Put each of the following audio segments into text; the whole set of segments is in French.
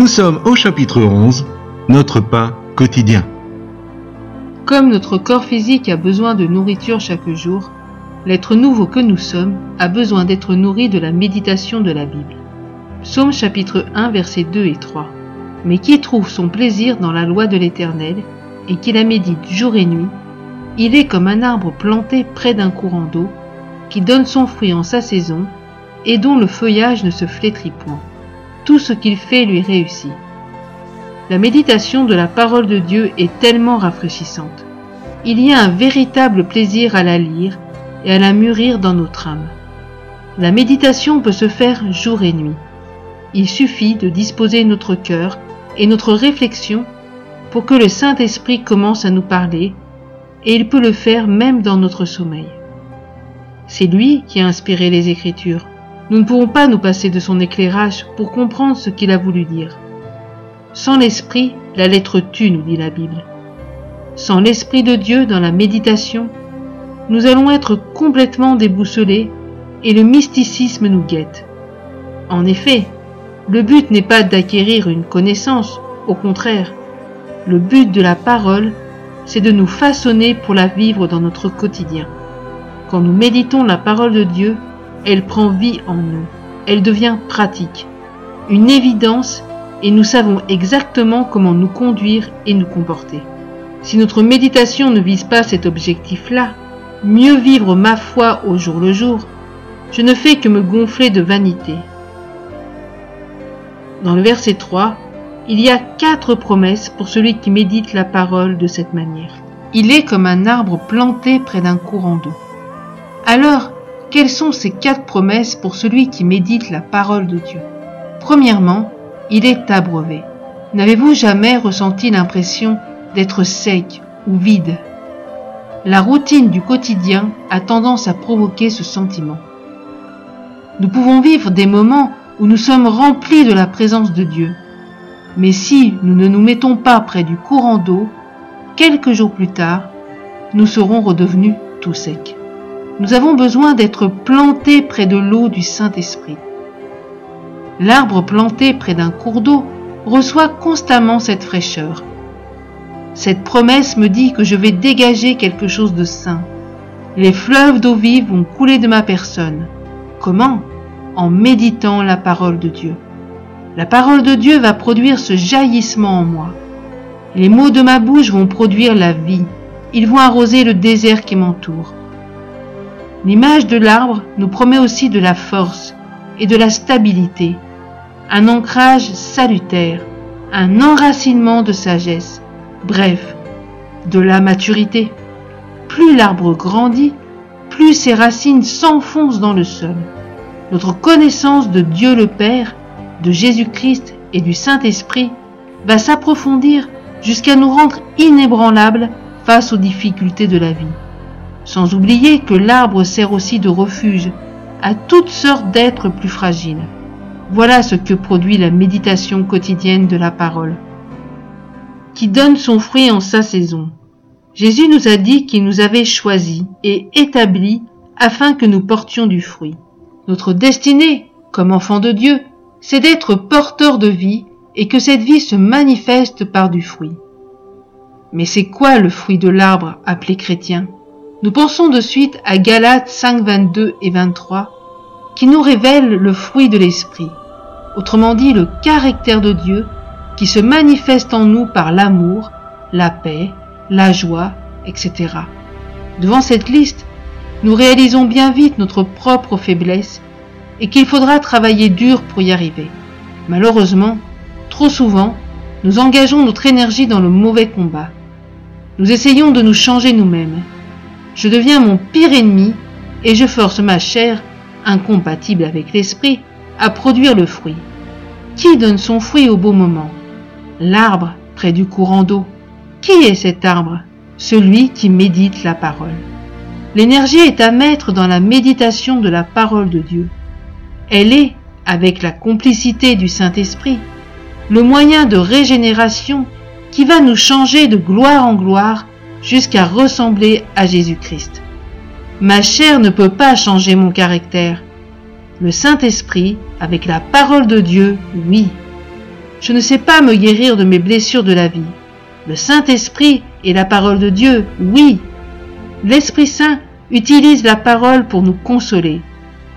Nous sommes au chapitre 11, notre pain quotidien. Comme notre corps physique a besoin de nourriture chaque jour, l'être nouveau que nous sommes a besoin d'être nourri de la méditation de la Bible. Psaume chapitre 1 versets 2 et 3. Mais qui trouve son plaisir dans la loi de l'Éternel et qui la médite jour et nuit, il est comme un arbre planté près d'un courant d'eau, qui donne son fruit en sa saison et dont le feuillage ne se flétrit point. Tout ce qu'il fait lui réussit. La méditation de la parole de Dieu est tellement rafraîchissante. Il y a un véritable plaisir à la lire et à la mûrir dans notre âme. La méditation peut se faire jour et nuit. Il suffit de disposer notre cœur et notre réflexion pour que le Saint-Esprit commence à nous parler, et il peut le faire même dans notre sommeil. C'est lui qui a inspiré les Écritures. Nous ne pourrons pas nous passer de son éclairage pour comprendre ce qu'il a voulu dire. Sans l'Esprit, la lettre tue, nous dit la Bible. Sans l'Esprit de Dieu dans la méditation, nous allons être complètement déboussolés et le mysticisme nous guette. En effet, le but n'est pas d'acquérir une connaissance, au contraire, le but de la parole, c'est de nous façonner pour la vivre dans notre quotidien. Quand nous méditons la parole de Dieu, elle prend vie en nous, elle devient pratique, une évidence et nous savons exactement comment nous conduire et nous comporter. Si notre méditation ne vise pas cet objectif-là, mieux vivre ma foi au jour le jour, je ne fais que me gonfler de vanité. Dans le verset 3, il y a quatre promesses pour celui qui médite la parole de cette manière. Il est comme un arbre planté près d'un courant d'eau. Alors, quelles sont ces quatre promesses pour celui qui médite la parole de Dieu? Premièrement, il est abreuvé. N'avez-vous jamais ressenti l'impression d'être sec ou vide? La routine du quotidien a tendance à provoquer ce sentiment. Nous pouvons vivre des moments où nous sommes remplis de la présence de Dieu, mais si nous ne nous mettons pas près du courant d'eau, quelques jours plus tard, nous serons redevenus tout secs. Nous avons besoin d'être plantés près de l'eau du Saint-Esprit. L'arbre planté près d'un cours d'eau reçoit constamment cette fraîcheur. Cette promesse me dit que je vais dégager quelque chose de sain. Les fleuves d'eau vive vont couler de ma personne. Comment? En méditant la parole de Dieu. La parole de Dieu va produire ce jaillissement en moi. Les mots de ma bouche vont produire la vie. Ils vont arroser le désert qui m'entoure. L'image de l'arbre nous promet aussi de la force et de la stabilité, un ancrage salutaire, un enracinement de sagesse, bref, de la maturité. Plus l'arbre grandit, plus ses racines s'enfoncent dans le sol. Notre connaissance de Dieu le Père de Jésus-Christ et du Saint-Esprit va s'approfondir jusqu'à nous rendre inébranlables face aux difficultés de la vie. Sans oublier que l'arbre sert aussi de refuge à toutes sortes d'êtres plus fragiles. Voilà ce que produit la méditation quotidienne de la parole, qui donne son fruit en sa saison. Jésus nous a dit qu'il nous avait choisis et établis afin que nous portions du fruit. Notre destinée, comme enfants de Dieu, c'est d'être porteur de vie et que cette vie se manifeste par du fruit. Mais c'est quoi le fruit de l'arbre appelé chrétien? Nous pensons de suite à Galates 5, 22 et 23 qui nous révèle le fruit de l'esprit, autrement dit le caractère de Dieu qui se manifeste en nous par l'amour, la paix, la joie, etc. Devant cette liste, nous réalisons bien vite notre propre faiblesse et qu'il faudra travailler dur pour y arriver. Malheureusement, trop souvent, nous engageons notre énergie dans le mauvais combat. Nous essayons de nous changer nous-mêmes. Je deviens mon pire ennemi et je force ma chair, incompatible avec l'esprit, à produire le fruit. Qui donne son fruit au beau moment? L'arbre près du courant d'eau. Qui est cet arbre? Celui qui médite la parole. L'énergie est à mettre dans la méditation de la parole de Dieu. Elle est, avec la complicité du Saint-Esprit, le moyen de régénération qui va nous changer de gloire en gloire jusqu'à ressembler à Jésus-Christ. Ma chair ne peut pas changer mon caractère. Le Saint-Esprit, avec la parole de Dieu, oui. je ne sais pas me guérir de mes blessures de la vie. Le Saint-Esprit et la parole de Dieu, oui. L'Esprit Saint utilise la parole pour nous consoler.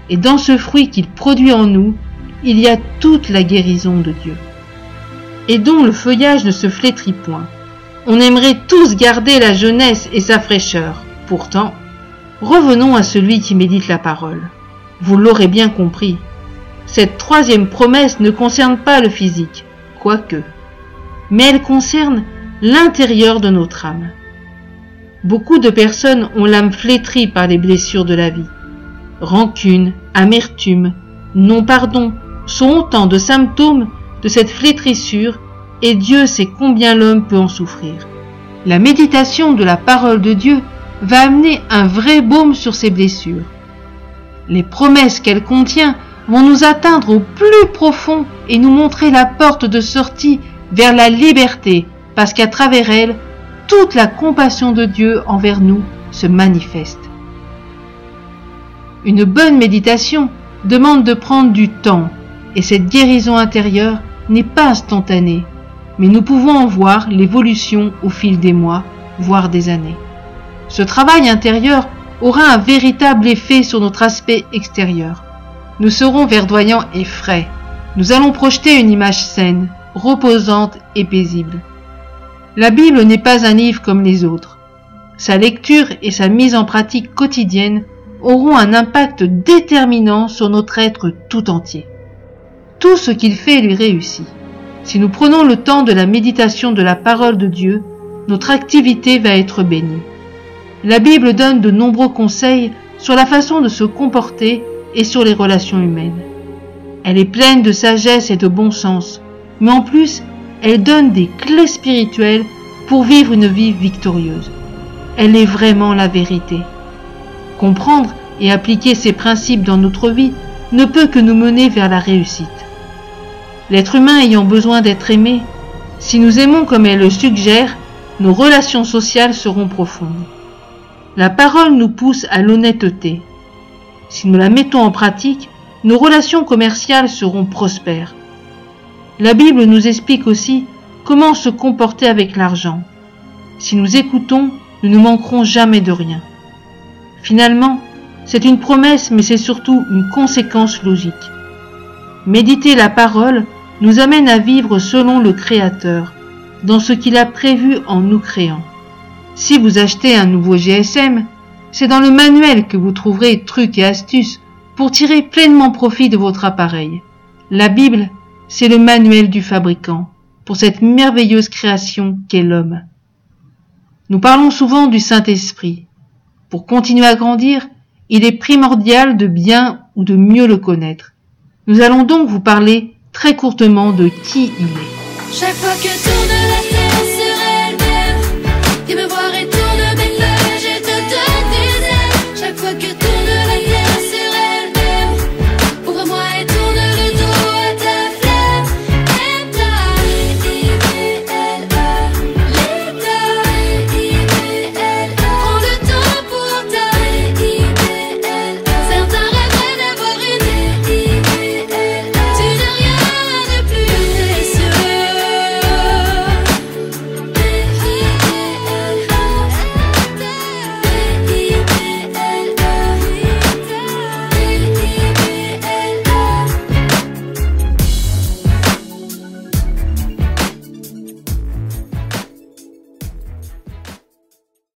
Et dans ce fruit qu'il produit en nous, il y a toute la guérison de Dieu. Et dont le feuillage ne se flétrit point. On aimerait tous garder la jeunesse et sa fraîcheur. Pourtant, revenons à celui qui médite la parole. Vous l'aurez bien compris. Cette troisième promesse ne concerne pas le physique, quoique, mais elle concerne l'intérieur de notre âme. Beaucoup de personnes ont l'âme flétrie par les blessures de la vie. Rancune, amertume, non-pardon sont autant de symptômes de cette flétrissure et Dieu sait combien l'homme peut en souffrir. La méditation de la parole de Dieu va amener un vrai baume sur ces blessures. Les promesses qu'elle contient vont nous atteindre au plus profond et nous montrer la porte de sortie vers la liberté, parce qu'à travers elle, toute la compassion de Dieu envers nous se manifeste. Une bonne méditation demande de prendre du temps, et cette guérison intérieure n'est pas instantanée, mais nous pouvons en voir l'évolution au fil des mois, voire des années. Ce travail intérieur aura un véritable effet sur notre aspect extérieur. Nous serons verdoyants et frais. Nous allons projeter une image saine, reposante et paisible. La Bible n'est pas un livre comme les autres. Sa lecture et sa mise en pratique quotidienne auront un impact déterminant sur notre être tout entier. Tout ce qu'il fait lui réussit. Si nous prenons le temps de la méditation de la parole de Dieu, notre activité va être bénie. La Bible donne de nombreux conseils sur la façon de se comporter et sur les relations humaines. Elle est pleine de sagesse et de bon sens, mais en plus, elle donne des clés spirituelles pour vivre une vie victorieuse. Elle est vraiment la vérité. Comprendre et appliquer ces principes dans notre vie ne peut que nous mener vers la réussite. L'être humain ayant besoin d'être aimé, si nous aimons comme elle le suggère, nos relations sociales seront profondes. La parole nous pousse à l'honnêteté, si nous la mettons en pratique, nos relations commerciales seront prospères. La Bible nous explique aussi comment se comporter avec l'argent. Si nous écoutons, nous ne manquerons jamais de rien. Finalement, c'est une promesse, mais c'est surtout une conséquence logique. Méditer la parole nous amène à vivre selon le Créateur, dans ce qu'il a prévu en nous créant. Si vous achetez un nouveau GSM, c'est dans le manuel que vous trouverez trucs et astuces pour tirer pleinement profit de votre appareil. La Bible, c'est le manuel du fabricant pour cette merveilleuse création qu'est l'homme. Nous parlons souvent du Saint-Esprit. Pour continuer à grandir, il est primordial de bien ou de mieux le connaître. Nous allons donc vous parler très courtement de qui il est. Chaque fois que tourne la terre sur elle-même, il me voit